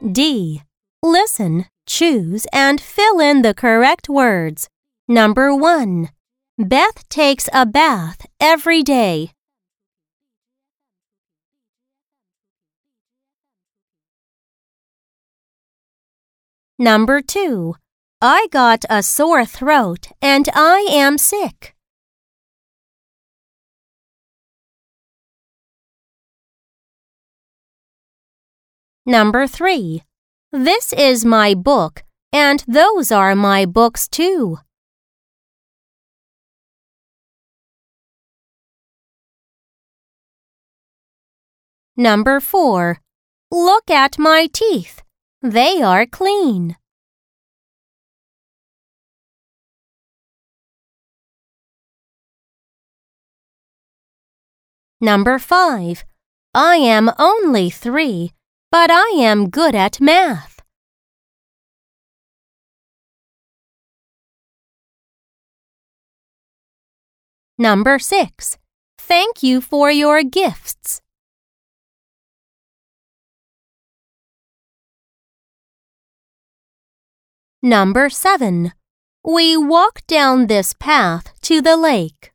D. Listen, choose, and fill in the correct words. Number 1. Beth takes a bath every day. Number 2. I got a sore throat and I am sick. Number 3. This is my book, and those are my books too. Number 4. Look at my teeth. They are clean. Number 5. I am only three, but I am good at math. Number 6. Thank you for your gifts. Number 7. We walk down this path to the lake.